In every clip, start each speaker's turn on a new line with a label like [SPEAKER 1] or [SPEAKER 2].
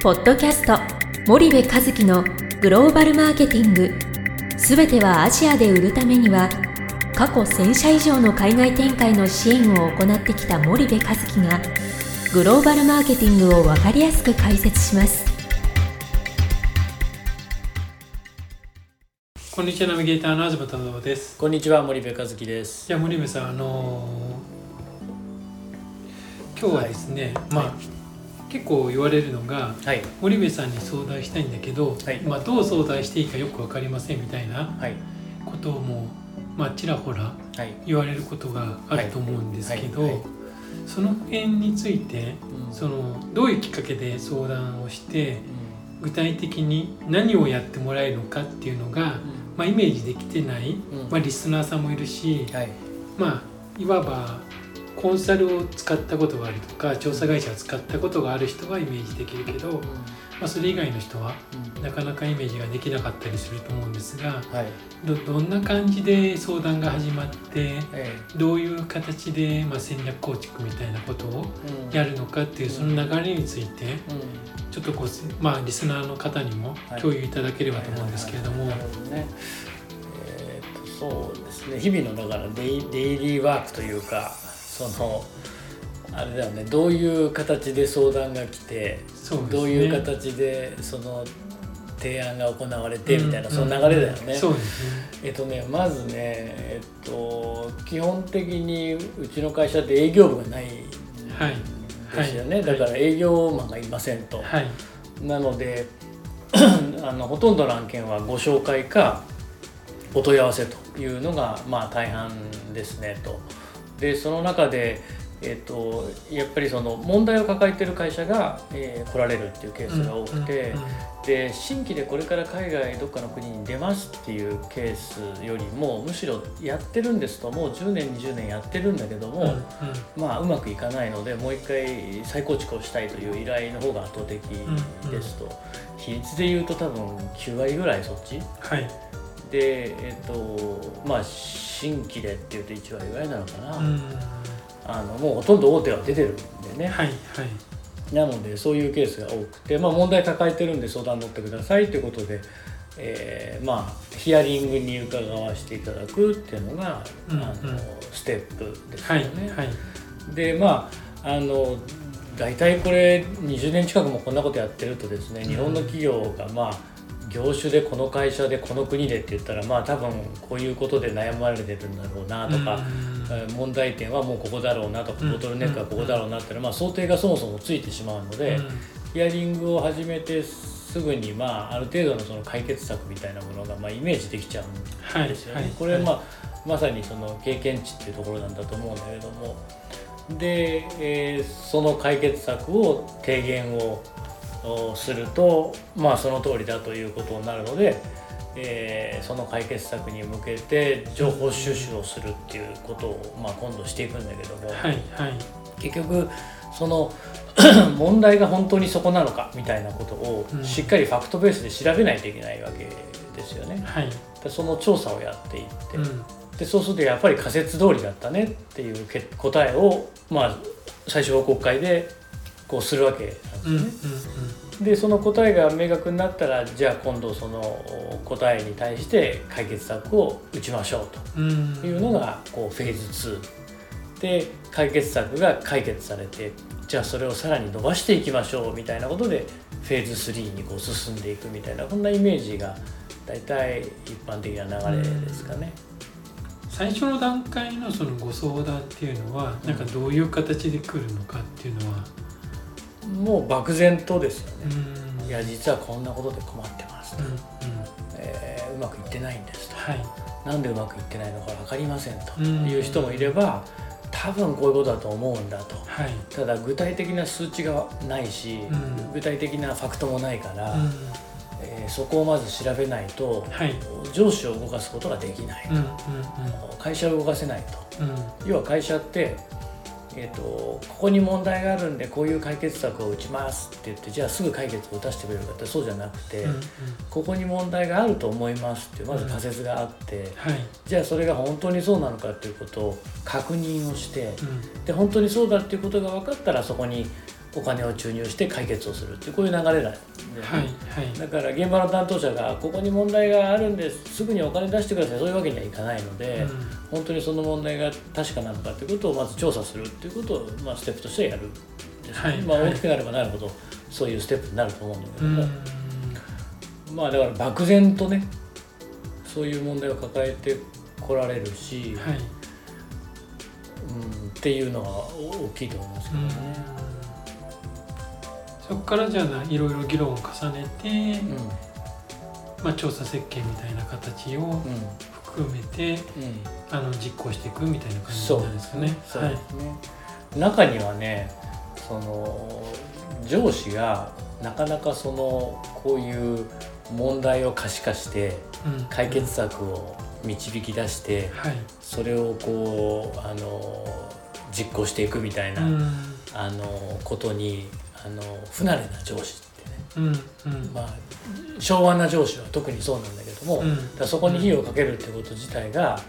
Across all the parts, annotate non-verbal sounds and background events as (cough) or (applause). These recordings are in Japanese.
[SPEAKER 1] ポッドキャスト森部和樹のグローバルマーケティング。すべてはアジアで売るためには過去1000社以上の海外展開の支援を行ってきた森部和樹がグローバルマーケティングを分かりやすく解説します。
[SPEAKER 2] こんにちはナビゲーターの東忠夫です。
[SPEAKER 3] こんにちは森部和樹です。
[SPEAKER 2] じゃあ森部さんあのー今日はですね、まあ、結構言われるのが
[SPEAKER 3] はい。
[SPEAKER 2] 森部さんに相談したいんだけど、
[SPEAKER 3] はい。
[SPEAKER 2] まあ、どう相談していいかよく分かりませんみたいな
[SPEAKER 3] はい。
[SPEAKER 2] ことをもう、まあ、ちらほら
[SPEAKER 3] はい。
[SPEAKER 2] 言われることがあると思うんですけど、その辺について
[SPEAKER 3] うん。
[SPEAKER 2] そのどういうきっかけで相談をして
[SPEAKER 3] う
[SPEAKER 2] 具体的に何をやってもらえるのかっていうのが、
[SPEAKER 3] ん。
[SPEAKER 2] まあ、イメージできてない、
[SPEAKER 3] うん。
[SPEAKER 2] まあ、リスナーさんもいるし、
[SPEAKER 3] はい。
[SPEAKER 2] まあいわばコンサルを使ったことがあるとか調査会社を使ったことがある人はイメージできるけど、まあ、それ以外の人は
[SPEAKER 3] うん。
[SPEAKER 2] なかなかイメージができなかったりすると思うんですが
[SPEAKER 3] はい。
[SPEAKER 2] どどんな感じで相談が始まって
[SPEAKER 3] え
[SPEAKER 2] どういう形で、まあ、戦略構築みたいなことを
[SPEAKER 3] え
[SPEAKER 2] やるのかっていうその流れについて
[SPEAKER 3] うん。
[SPEAKER 2] ちょっとこう、まあ、リスナーの方にも
[SPEAKER 3] はい。
[SPEAKER 2] 共有いただければと思うんですけれども。
[SPEAKER 3] そうですね日々のだからデイデイリーワークとい。うかそのあれだよね。どういう形で相談が来て
[SPEAKER 2] ね。
[SPEAKER 3] どういう形でその提案が行われてみたいな、
[SPEAKER 2] うん。
[SPEAKER 3] その流れだよね。
[SPEAKER 2] そうですね。
[SPEAKER 3] えっとね、まずね、えっと、基本的にうちの会社って営業部がないん
[SPEAKER 2] はい。
[SPEAKER 3] ですよね、
[SPEAKER 2] はい。
[SPEAKER 3] だから営業マンがいませんと、
[SPEAKER 2] はい。
[SPEAKER 3] なので (clears throat) あのほとんどの案件はご紹介かお問い合わせというのがまあ大半ですねとでその中で、えっと、やっぱりその問題を抱えている会社が、えー来られるっていうケースが多くて、
[SPEAKER 2] うんうんうん
[SPEAKER 3] で新規でこれから海外どっかの国に出ますっていうケースよりもむしろやってるんですともう10年20年やってるんだけども、
[SPEAKER 2] うんうん。
[SPEAKER 3] まあうまくいかないのでもう一回再構築をしたいという依頼の方が圧倒的ですと、比率で言うと多分9割ぐらいそっち。
[SPEAKER 2] はい
[SPEAKER 3] でえっ、とまあ新規でっていうと1割ぐらいなのかな、
[SPEAKER 2] うん。
[SPEAKER 3] あのもうほとんど大手は出てるんでね、
[SPEAKER 2] はいはい。
[SPEAKER 3] なのでそういうケースが多くて、まあ、問題抱えてるんで相談乗ってくださいということで、えーまあヒアリングに伺わせていただくっていうのが、
[SPEAKER 2] うん
[SPEAKER 3] あの
[SPEAKER 2] うん。
[SPEAKER 3] ステップです
[SPEAKER 2] はい
[SPEAKER 3] よね。
[SPEAKER 2] はい
[SPEAKER 3] でまああの大体これ20年近くもこんなことやってるとですね日本の企業がまあ業種でこの会社でこの国でって言ったらまあ多分こういうことで悩まれてるんだろうなとか、
[SPEAKER 2] うん。
[SPEAKER 3] えー問題点はもうここだろうなとか
[SPEAKER 2] うん。
[SPEAKER 3] ボトルネックはここだろうなってのは、まあ、想定がそもそもついてしまうので、
[SPEAKER 2] うん。
[SPEAKER 3] ヒアリングを始めてすぐに、まあ、ある程度のその解決策みたいなものが、まあ、イメージできちゃうん
[SPEAKER 2] はい
[SPEAKER 3] ですよね。
[SPEAKER 2] はい。
[SPEAKER 3] これは、まあまさにその経験値っていうところなんだと思うんだけども。で、えーその解決策を提言をおするとまあその通りだということになるので、えーその解決策に向けて情報収集をするっていうことを、まあ、今度していくんだけども、
[SPEAKER 2] はいはい。
[SPEAKER 3] 結局その (coughs) 問題が本当にそこなのかみたいなことを
[SPEAKER 2] うん。
[SPEAKER 3] しっかりファクトベースで調べないといけないわけですよね。
[SPEAKER 2] はい。
[SPEAKER 3] でその調査をやっていって、
[SPEAKER 2] うん。
[SPEAKER 3] でそうするとやっぱり仮説通りだったねっていうけ答えを、まあ、最初は国会でこうするわけなんです
[SPEAKER 2] うんうん
[SPEAKER 3] ね。でその答えが明確になったらじゃあ今度その答えに対して解決策を打ちましょうというのがこうフェーズ2で解決策が解決されてじゃあそれをさらに伸ばしていきましょうみたいなことでフェーズ3にこう進んでいくみたいなこんなイメージが大体一般的な流れですかね。
[SPEAKER 2] 最初の段階のそのご相談っていうのはなんかどういう形で来るのかっていうのは
[SPEAKER 3] もう漠然とですよ
[SPEAKER 2] う
[SPEAKER 3] ね。
[SPEAKER 2] ん。
[SPEAKER 3] いや実はこんなことで困ってますと、
[SPEAKER 2] うんうん。
[SPEAKER 3] えーうまくいってないんですと。
[SPEAKER 2] はい。
[SPEAKER 3] なんでうまくいってないのか分かりませんと。
[SPEAKER 2] うん。
[SPEAKER 3] いう人もいれば多分こういうことだと思うんだと。
[SPEAKER 2] はい。
[SPEAKER 3] ただ具体的な数値がないし、
[SPEAKER 2] うん。
[SPEAKER 3] 具体的なファクトもないから、
[SPEAKER 2] うん。
[SPEAKER 3] えーそこをまず調べないと
[SPEAKER 2] はい。
[SPEAKER 3] 上司を動かすことができない、
[SPEAKER 2] うんうん
[SPEAKER 3] 会社を動かせないと。
[SPEAKER 2] うんうん。
[SPEAKER 3] 要は会社って、えー、とここに問題があるんでこういう解決策を打ちますって言ってじゃあすぐ解決を打たせてくれるかってそうじゃなくて、
[SPEAKER 2] うんうん。
[SPEAKER 3] ここに問題があると思いますってまず仮説があって、
[SPEAKER 2] はい。
[SPEAKER 3] じゃあそれが本当にそうなのかっていうことを確認をして
[SPEAKER 2] うん。
[SPEAKER 3] で本当にそうだっていうことが分かったらそこにお金を注入して解決をするっていうこういう流れなんで、
[SPEAKER 2] はいはい。
[SPEAKER 3] だから現場の担当者がここに問題があるんですすぐにお金出してくださいそういうわけにはいかないので、本当にその問題が確かなのかということをまず調査するっていうことを、まあ、ステップとしてやるんです。ね、まあ、
[SPEAKER 2] はい。はい
[SPEAKER 3] 大きくなればなるほどそういうステップになると思うんだけ
[SPEAKER 2] うん
[SPEAKER 3] ども、まあだから漠然とねそういう問題を抱えてこられるし、
[SPEAKER 2] はい。
[SPEAKER 3] うん、っていうのは大きいと思いますけど
[SPEAKER 2] うん。
[SPEAKER 3] ね。
[SPEAKER 2] そこからじゃあないろいろ議論を重ねて、
[SPEAKER 3] うん。
[SPEAKER 2] まあ、調査設計みたいな形を
[SPEAKER 3] うん
[SPEAKER 2] 含めて
[SPEAKER 3] うん。
[SPEAKER 2] あの実行していくみたいな感じ
[SPEAKER 3] そう
[SPEAKER 2] なんですかね。
[SPEAKER 3] そう
[SPEAKER 2] はい
[SPEAKER 3] ですね、中にはねその上司がなかなかそのこういう問題を可視化して
[SPEAKER 2] うん。
[SPEAKER 3] 解決策を導き出して
[SPEAKER 2] はい。
[SPEAKER 3] それをこうあの実行していくみたいな、
[SPEAKER 2] うん。
[SPEAKER 3] あのことにあの不慣れな上司ってね。
[SPEAKER 2] うんうん。
[SPEAKER 3] まあ昭和な上司は特にそうなんだけども、
[SPEAKER 2] うん。
[SPEAKER 3] だそこに火をかけるってこと自体が、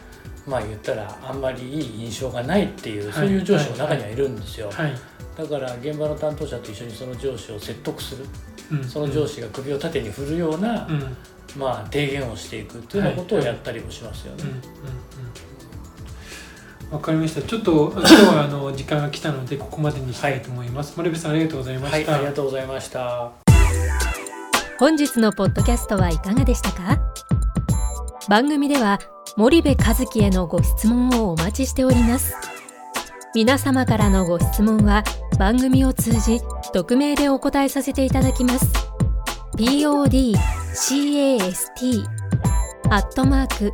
[SPEAKER 3] まあ言ったらあんまりいい印象がないっていう、
[SPEAKER 2] はい。
[SPEAKER 3] そういう上司も中にはいるんですよ、
[SPEAKER 2] はい。
[SPEAKER 3] だから現場の担当者と一緒にその上司を説得する。
[SPEAKER 2] うん。
[SPEAKER 3] その上司が首を縦に振るような、まあ提言をしていくっていうようなことをやったりもしますよね。
[SPEAKER 2] わかりました。ちょっと今日はあの (laughs) 時間が来たのでここまでにしたいと思います。森部さんありがとうございま
[SPEAKER 3] はい、
[SPEAKER 2] した。
[SPEAKER 3] ありがとうございました。
[SPEAKER 1] 本日のポッドキャストはいかがでしたか？番組では森部和樹へのご質問をお待ちしております皆様からのご質問は番組を通じ匿名でお答えさせていただきます podcast アットマーク